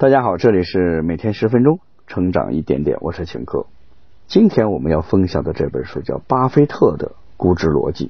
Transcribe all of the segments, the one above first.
大家好，这里是每天十分钟成长一点点，我是秦科。今天我们要分享的这本书叫《巴菲特的估值逻辑》。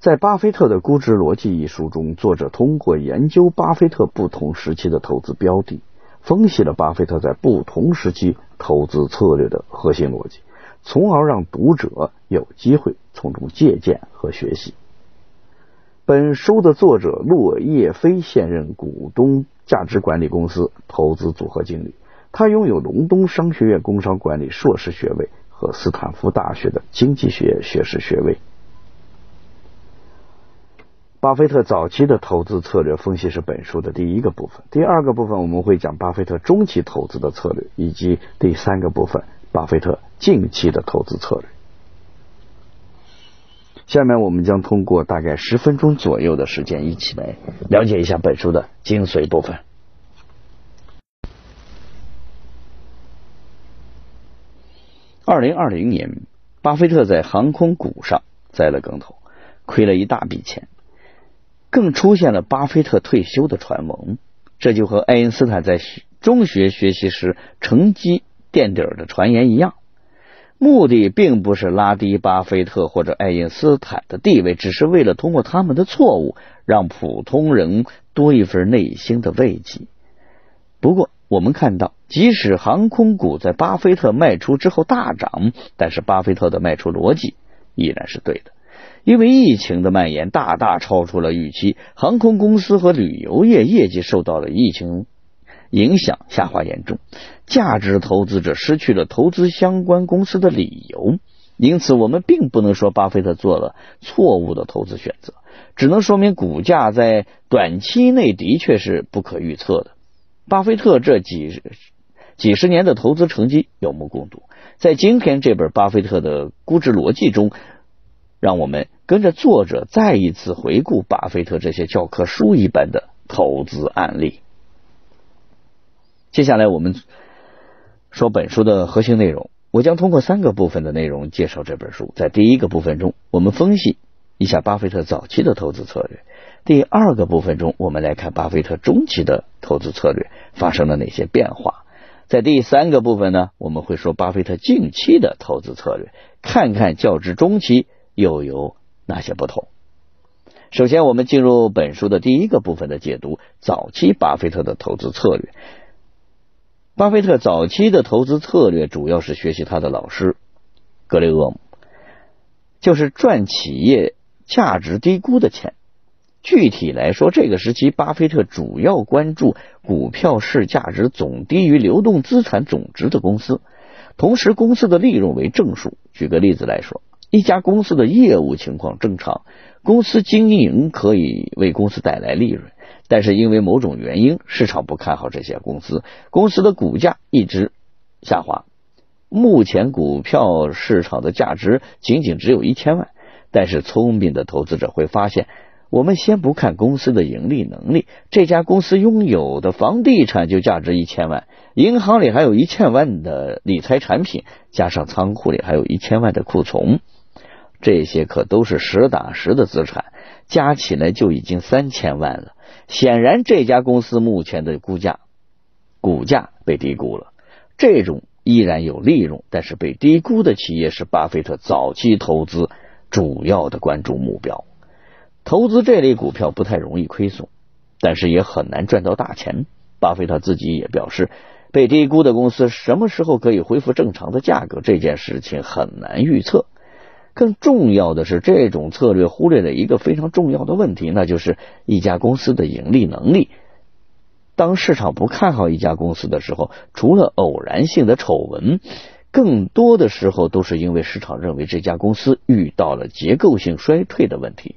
在《巴菲特的估值逻辑》一书中，作者通过研究巴菲特不同时期的投资标的，分析了巴菲特在不同时期投资策略的核心逻辑，从而让读者有机会从中借鉴和学习。本书的作者落叶飞现任股东价值管理公司投资组合经理，他拥有隆冬商学院工商管理硕士学位和斯坦福大学的经济学学士学位。巴菲特早期的投资策略分析是本书的第一个部分，第二个部分我们会讲巴菲特中期投资的策略，以及第三个部分巴菲特近期的投资策略。下面我们将通过大概十分钟左右的时间，一起来了解一下本书的精髓部分。二零二零年，巴菲特在航空股上栽了跟头，亏了一大笔钱，更出现了巴菲特退休的传闻。这就和爱因斯坦在中学学习时成绩垫底的传言一样。目的并不是拉低巴菲特或者爱因斯坦的地位，只是为了通过他们的错误，让普通人多一份内心的慰藉。不过，我们看到，即使航空股在巴菲特卖出之后大涨，但是巴菲特的卖出逻辑依然是对的，因为疫情的蔓延大大超出了预期，航空公司和旅游业业绩受到了疫情。影响下滑严重，价值投资者失去了投资相关公司的理由，因此我们并不能说巴菲特做了错误的投资选择，只能说明股价在短期内的确是不可预测的。巴菲特这几几十年的投资成绩有目共睹，在今天这本《巴菲特的估值逻辑》中，让我们跟着作者再一次回顾巴菲特这些教科书一般的投资案例。接下来我们说本书的核心内容，我将通过三个部分的内容介绍这本书。在第一个部分中，我们分析一下巴菲特早期的投资策略；第二个部分中，我们来看巴菲特中期的投资策略发生了哪些变化；在第三个部分呢，我们会说巴菲特近期的投资策略，看看较之中期又有哪些不同。首先，我们进入本书的第一个部分的解读：早期巴菲特的投资策略。巴菲特早期的投资策略主要是学习他的老师格雷厄姆，就是赚企业价值低估的钱。具体来说，这个时期巴菲特主要关注股票市价值总低于流动资产总值的公司，同时公司的利润为正数。举个例子来说，一家公司的业务情况正常，公司经营可以为公司带来利润。但是因为某种原因，市场不看好这些公司，公司的股价一直下滑。目前股票市场的价值仅仅只有一千万，但是聪明的投资者会发现，我们先不看公司的盈利能力，这家公司拥有的房地产就价值一千万，银行里还有一千万的理财产品，加上仓库里还有一千万的库存，这些可都是实打实的资产，加起来就已经三千万了。显然，这家公司目前的估价股价被低估了。这种依然有利润，但是被低估的企业是巴菲特早期投资主要的关注目标。投资这类股票不太容易亏损，但是也很难赚到大钱。巴菲特自己也表示，被低估的公司什么时候可以恢复正常的价格，这件事情很难预测。更重要的是，这种策略忽略了一个非常重要的问题，那就是一家公司的盈利能力。当市场不看好一家公司的时候，除了偶然性的丑闻，更多的时候都是因为市场认为这家公司遇到了结构性衰退的问题。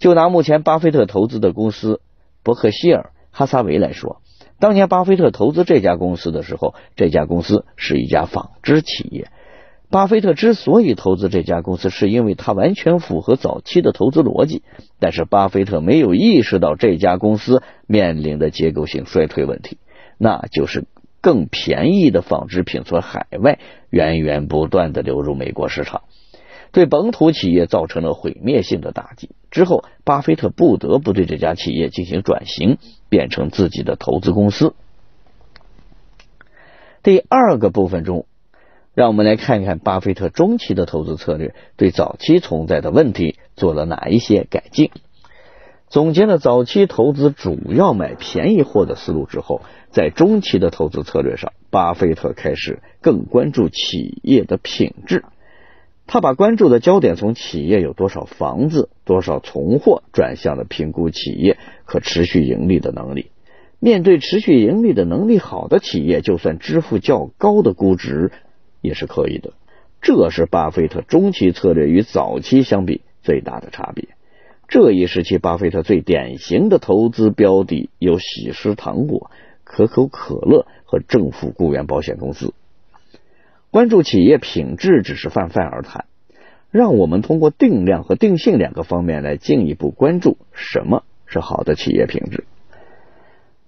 就拿目前巴菲特投资的公司伯克希尔哈撒韦来说，当年巴菲特投资这家公司的时候，这家公司是一家纺织企业。巴菲特之所以投资这家公司，是因为它完全符合早期的投资逻辑。但是，巴菲特没有意识到这家公司面临的结构性衰退问题，那就是更便宜的纺织品从海外源源不断的流入美国市场。对本土企业造成了毁灭性的打击。之后，巴菲特不得不对这家企业进行转型，变成自己的投资公司。第二个部分中，让我们来看看巴菲特中期的投资策略对早期存在的问题做了哪一些改进。总结了早期投资主要买便宜货的思路之后，在中期的投资策略上，巴菲特开始更关注企业的品质。他把关注的焦点从企业有多少房子、多少存货，转向了评估企业可持续盈利的能力。面对持续盈利的能力好的企业，就算支付较高的估值也是可以的。这是巴菲特中期策略与早期相比最大的差别。这一时期，巴菲特最典型的投资标的有喜诗糖果、可口可乐和政府雇员保险公司。关注企业品质只是泛泛而谈，让我们通过定量和定性两个方面来进一步关注什么是好的企业品质。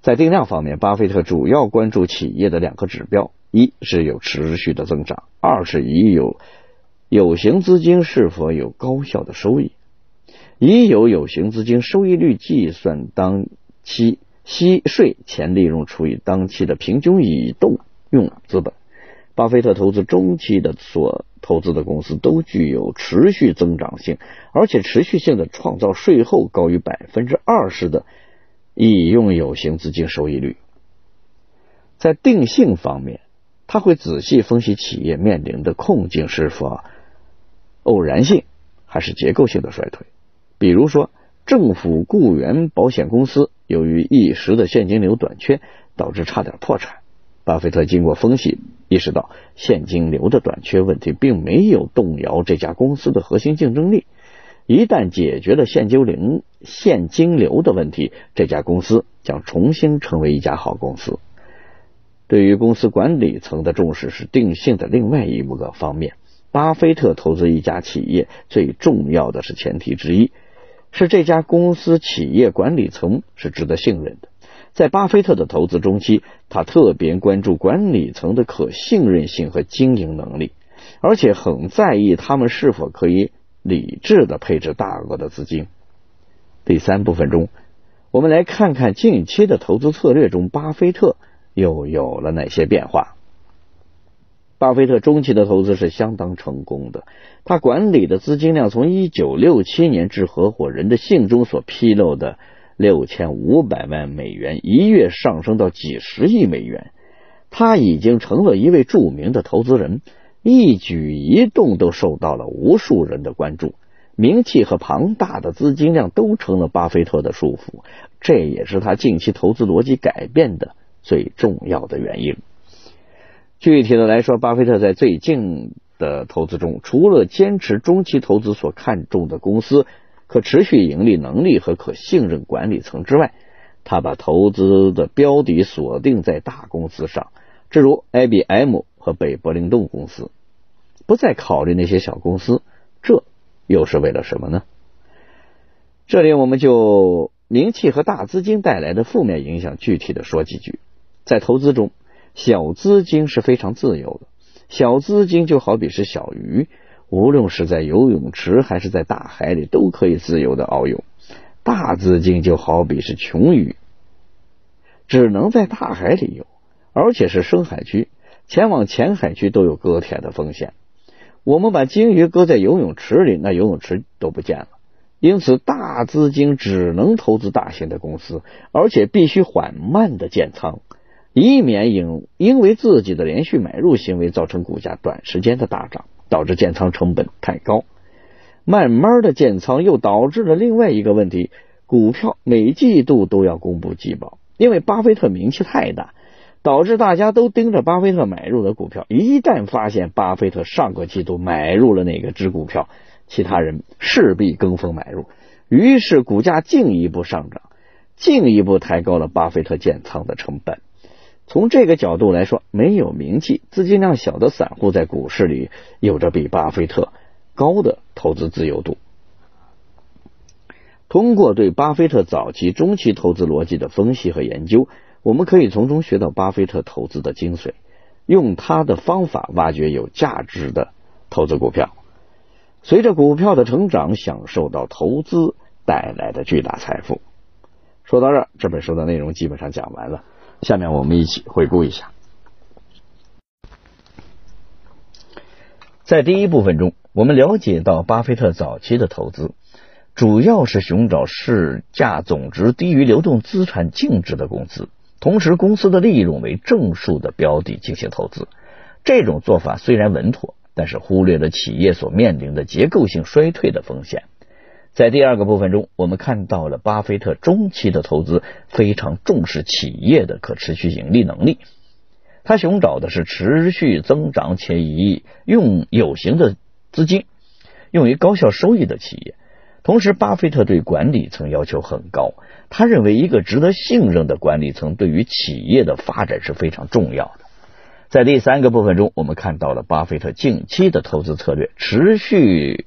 在定量方面，巴菲特主要关注企业的两个指标：一是有持续的增长，二是已有有形资金是否有高效的收益。已有有形资金收益率计算当期息税前利润除以当期的平均已动用资本。巴菲特投资中期的所投资的公司都具有持续增长性，而且持续性的创造税后高于百分之二十的。已用有形资金收益率，在定性方面，他会仔细分析企业面临的困境是否偶然性还是结构性的衰退。比如说，政府雇员保险公司由于一时的现金流短缺，导致差点破产。巴菲特经过分析，意识到现金流的短缺问题并没有动摇这家公司的核心竞争力。一旦解决了现金流现金流的问题，这家公司将重新成为一家好公司。对于公司管理层的重视是定性的另外一个方面。巴菲特投资一家企业最重要的是前提之一，是这家公司企业管理层是值得信任的。在巴菲特的投资中期，他特别关注管理层的可信任性和经营能力，而且很在意他们是否可以。理智的配置大额的资金。第三部分中，我们来看看近期的投资策略中，巴菲特又有了哪些变化。巴菲特中期的投资是相当成功的，他管理的资金量从一九六七年致合伙人的信中所披露的六千五百万美元，一跃上升到几十亿美元。他已经成了一位著名的投资人。一举一动都受到了无数人的关注，名气和庞大的资金量都成了巴菲特的束缚，这也是他近期投资逻辑改变的最重要的原因。具体的来说，巴菲特在最近的投资中，除了坚持中期投资所看重的公司可持续盈利能力和可信任管理层之外，他把投资的标的锁定在大公司上，正如 IBM。和北柏林动公司不再考虑那些小公司，这又是为了什么呢？这里我们就名气和大资金带来的负面影响具体的说几句。在投资中，小资金是非常自由的，小资金就好比是小鱼，无论是在游泳池还是在大海里都可以自由的遨游。大资金就好比是穷鱼，只能在大海里游，而且是深海区。前往浅海区都有割铁的风险。我们把鲸鱼搁在游泳池里，那游泳池都不见了。因此，大资金只能投资大型的公司，而且必须缓慢的建仓，以免因因为自己的连续买入行为造成股价短时间的大涨，导致建仓成本太高。慢慢的建仓又导致了另外一个问题：股票每季度都要公布季报，因为巴菲特名气太大。导致大家都盯着巴菲特买入的股票，一旦发现巴菲特上个季度买入了哪个只股票，其他人势必跟风买入，于是股价进一步上涨，进一步抬高了巴菲特建仓的成本。从这个角度来说，没有名气、资金量小的散户在股市里有着比巴菲特高的投资自由度。通过对巴菲特早期、中期投资逻辑的分析和研究。我们可以从中学到巴菲特投资的精髓，用他的方法挖掘有价值的投资股票。随着股票的成长，享受到投资带来的巨大财富。说到这儿，这本书的内容基本上讲完了。下面我们一起回顾一下。在第一部分中，我们了解到巴菲特早期的投资主要是寻找市价总值低于流动资产净值的公司，同时公司的利润为正数的标的进行投资。这种做法虽然稳妥，但是忽略了企业所面临的结构性衰退的风险。在第二个部分中，我们看到了巴菲特中期的投资非常重视企业的可持续盈利能力。他寻找的是持续增长且以用有形的资金用于高效收益的企业。同时，巴菲特对管理层要求很高。他认为，一个值得信任的管理层对于企业的发展是非常重要的。在第三个部分中，我们看到了巴菲特近期的投资策略持续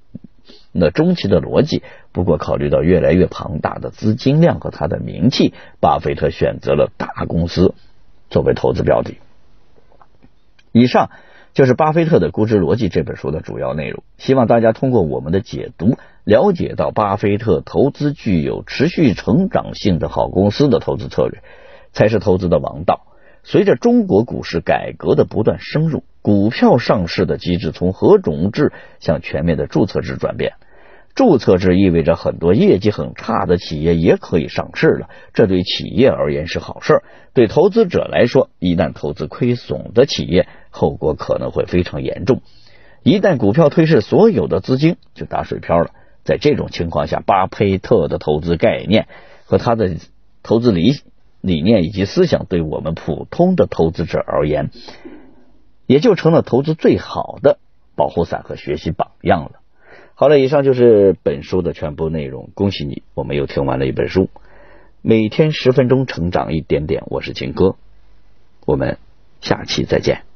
那中期的逻辑。不过，考虑到越来越庞大的资金量和他的名气，巴菲特选择了大公司作为投资标的。以上就是《巴菲特的估值逻辑》这本书的主要内容。希望大家通过我们的解读，了解到巴菲特投资具有持续成长性的好公司的投资策略，才是投资的王道。随着中国股市改革的不断深入，股票上市的机制从何种制向全面的注册制转变。注册制意味着很多业绩很差的企业也可以上市了，这对企业而言是好事。对投资者来说，一旦投资亏损的企业，后果可能会非常严重。一旦股票退市，所有的资金就打水漂了。在这种情况下，巴菲特的投资概念和他的投资理理念以及思想，对我们普通的投资者而言，也就成了投资最好的保护伞和学习榜样了。好了，以上就是本书的全部内容。恭喜你，我们又听完了一本书。每天十分钟，成长一点点。我是秦哥，我们下期再见。